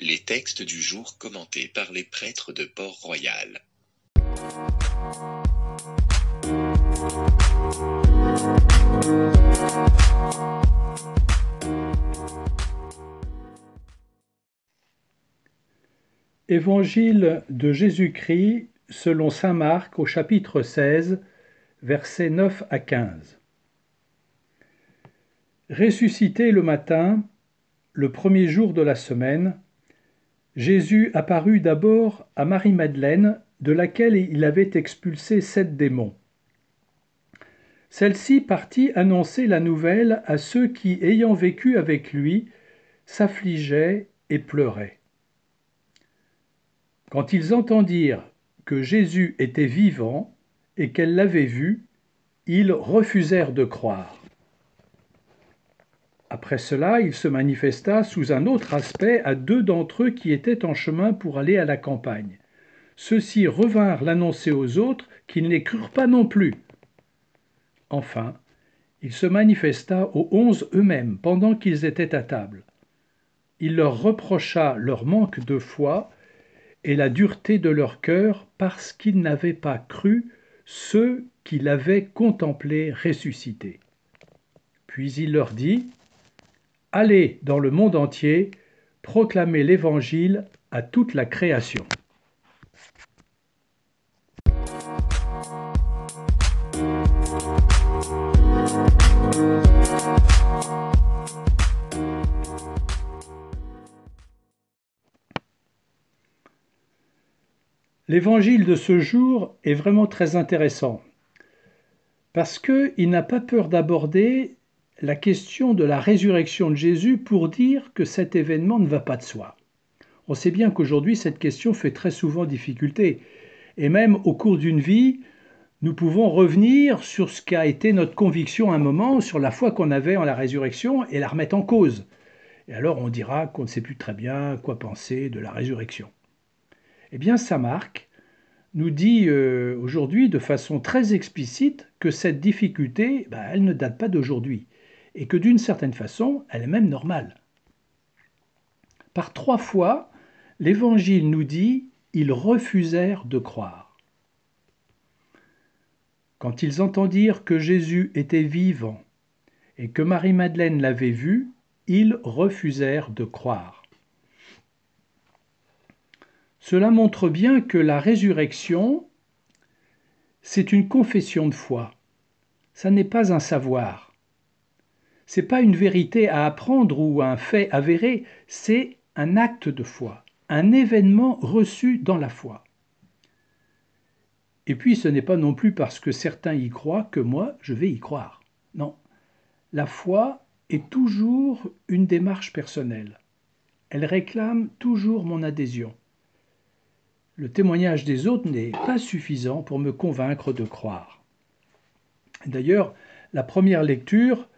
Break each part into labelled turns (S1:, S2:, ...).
S1: Les textes du jour commentés par les prêtres de Port-Royal.
S2: Évangile de Jésus-Christ selon Saint Marc au chapitre 16, versets 9 à 15. Ressuscité le matin, le premier jour de la semaine, Jésus apparut d'abord à Marie-Madeleine, de laquelle il avait expulsé sept démons. Celle-ci partit annoncer la nouvelle à ceux qui, ayant vécu avec lui, s'affligeaient et pleuraient. Quand ils entendirent que Jésus était vivant et qu'elle l'avait vu, ils refusèrent de croire. Après cela, il se manifesta sous un autre aspect à deux d'entre eux qui étaient en chemin pour aller à la campagne. Ceux-ci revinrent l'annoncer aux autres, qui ne les crurent pas non plus. Enfin, il se manifesta aux onze eux-mêmes pendant qu'ils étaient à table. Il leur reprocha leur manque de foi et la dureté de leur cœur parce qu'ils n'avaient pas cru ceux qui l'avaient contemplé ressuscité. Puis il leur dit, Allez dans le monde entier, proclamez l'Évangile à toute la création. L'évangile de ce jour est vraiment très intéressant parce qu'il n'a pas peur d'aborder la question de la résurrection de Jésus pour dire que cet événement ne va pas de soi. On sait bien qu'aujourd'hui cette question fait très souvent difficulté et même au cours d'une vie, nous pouvons revenir sur ce qu'a été notre conviction à un moment, sur la foi qu'on avait en la résurrection et la remettre en cause. Et alors on dira qu'on ne sait plus très bien quoi penser de la résurrection. Eh bien, Saint Marc nous dit euh, aujourd'hui de façon très explicite que cette difficulté, bah, elle ne date pas d'aujourd'hui, et que d'une certaine façon, elle est même normale. Par trois fois, l'Évangile nous dit ils refusèrent de croire. Quand ils entendirent que Jésus était vivant et que Marie-Madeleine l'avait vu, ils refusèrent de croire. Cela montre bien que la résurrection, c'est une confession de foi. Ça n'est pas un savoir. C'est pas une vérité à apprendre ou un fait avéré, c'est un acte de foi, un événement reçu dans la foi. Et puis ce n'est pas non plus parce que certains y croient que moi je vais y croire. Non. La foi est toujours une démarche personnelle. Elle réclame toujours mon adhésion le témoignage des autres n'est pas suffisant pour me convaincre de croire. D'ailleurs, la première lecture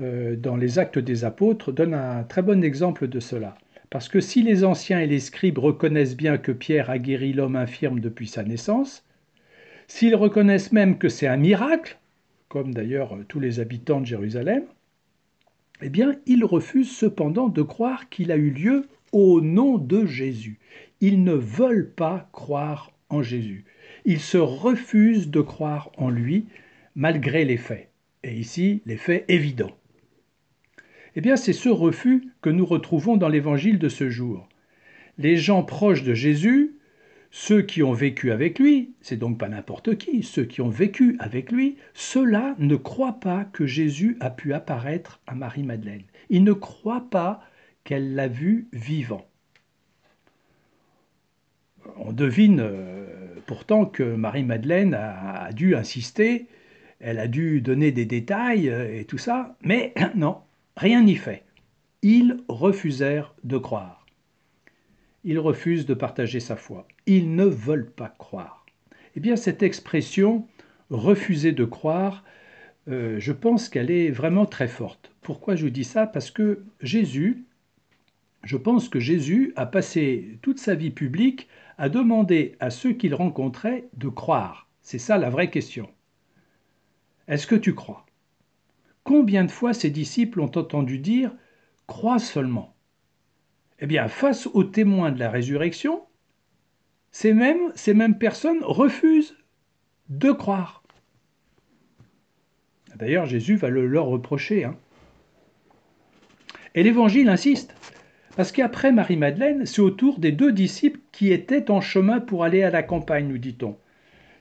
S2: dans les actes des apôtres donne un très bon exemple de cela. Parce que si les anciens et les scribes reconnaissent bien que Pierre a guéri l'homme infirme depuis sa naissance, s'ils reconnaissent même que c'est un miracle, comme d'ailleurs tous les habitants de Jérusalem, eh bien, ils refusent cependant de croire qu'il a eu lieu au nom de Jésus. Ils ne veulent pas croire en Jésus. Ils se refusent de croire en lui malgré les faits. Et ici, les faits évidents. Eh bien, c'est ce refus que nous retrouvons dans l'évangile de ce jour. Les gens proches de Jésus, ceux qui ont vécu avec lui, c'est donc pas n'importe qui, ceux qui ont vécu avec lui, ceux-là ne croient pas que Jésus a pu apparaître à Marie-Madeleine. Ils ne croient pas qu'elle l'a vu vivant. On devine euh, pourtant que Marie-Madeleine a, dû insister, elle a dû donner des détails euh, et tout ça, mais non, rien n'y fait. Ils refusèrent de croire. Ils refusent de partager sa foi. Ils ne veulent pas croire. Eh bien, cette expression refuser de croire, euh, je pense qu'elle est vraiment très forte. Pourquoi je vous dis ça? Parce que Jésus, je pense que Jésus a passé toute sa vie publique à demander à ceux qu'il rencontrait de croire. C'est ça la vraie question. Est-ce que tu crois? Combien de fois ses disciples ont entendu dire Crois seulement Eh bien, face aux témoins de la résurrection, ces mêmes, ces mêmes personnes refusent de croire. D'ailleurs, Jésus va le leur reprocher. Hein. Et l'Évangile insiste, parce qu'après Marie-Madeleine, c'est au tour des deux disciples qui étaient en chemin pour aller à la campagne, nous dit-on.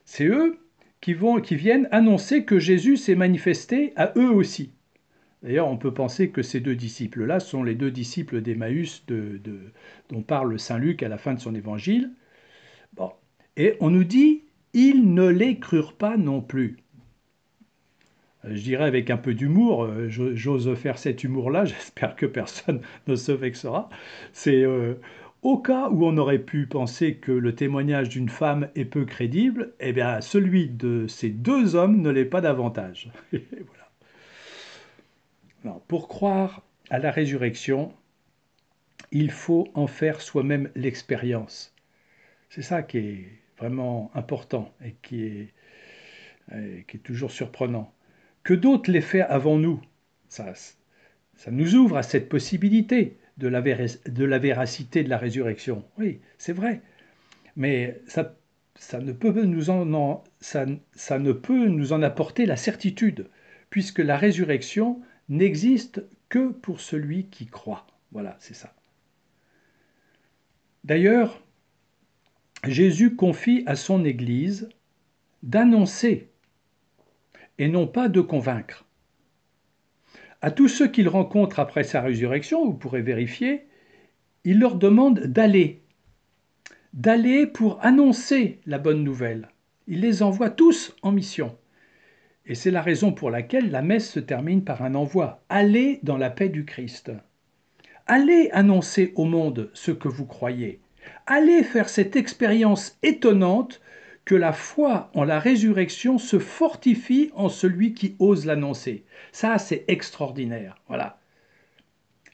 S2: C'est eux qui, vont, qui viennent annoncer que Jésus s'est manifesté à eux aussi. D'ailleurs, on peut penser que ces deux disciples-là sont les deux disciples d'Emmaüs de, dont parle Saint Luc à la fin de son évangile. Bon. Et on nous dit, ils ne les crurent pas non plus. Je dirais avec un peu d'humour, euh, j'ose faire cet humour-là, j'espère que personne ne se vexera. C'est euh, au cas où on aurait pu penser que le témoignage d'une femme est peu crédible, eh bien celui de ces deux hommes ne l'est pas davantage. pour croire à la résurrection, il faut en faire soi-même l'expérience. C'est ça qui est vraiment important et qui est, qui est toujours surprenant. Que d'autres l'aient fait avant nous, ça, ça nous ouvre à cette possibilité de la, véracité de la résurrection. Oui, c'est vrai. Mais ça ne peut nous en apporter la certitude, puisque la résurrection n'existe que pour celui qui croit. Voilà, c'est ça. D'ailleurs, Jésus confie à son Église d'annoncer et non pas de convaincre. À tous ceux qu'il rencontre après sa résurrection, vous pourrez vérifier, il leur demande d'aller, d'aller pour annoncer la bonne nouvelle. Il les envoie tous en mission. Et c'est la raison pour laquelle la messe se termine par un envoi. Allez dans la paix du Christ. Allez annoncer au monde ce que vous croyez. Allez faire cette expérience étonnante que la foi en la résurrection se fortifie en celui qui ose l'annoncer. Ça, c'est extraordinaire. Voilà.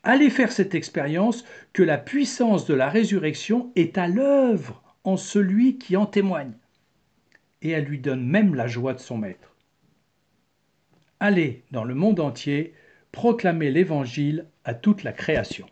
S2: Allez faire cette expérience que la puissance de la résurrection est à l'œuvre en celui qui en témoigne. Et elle lui donne même la joie de son maître. Allez dans le monde entier proclamer l'Évangile à toute la création.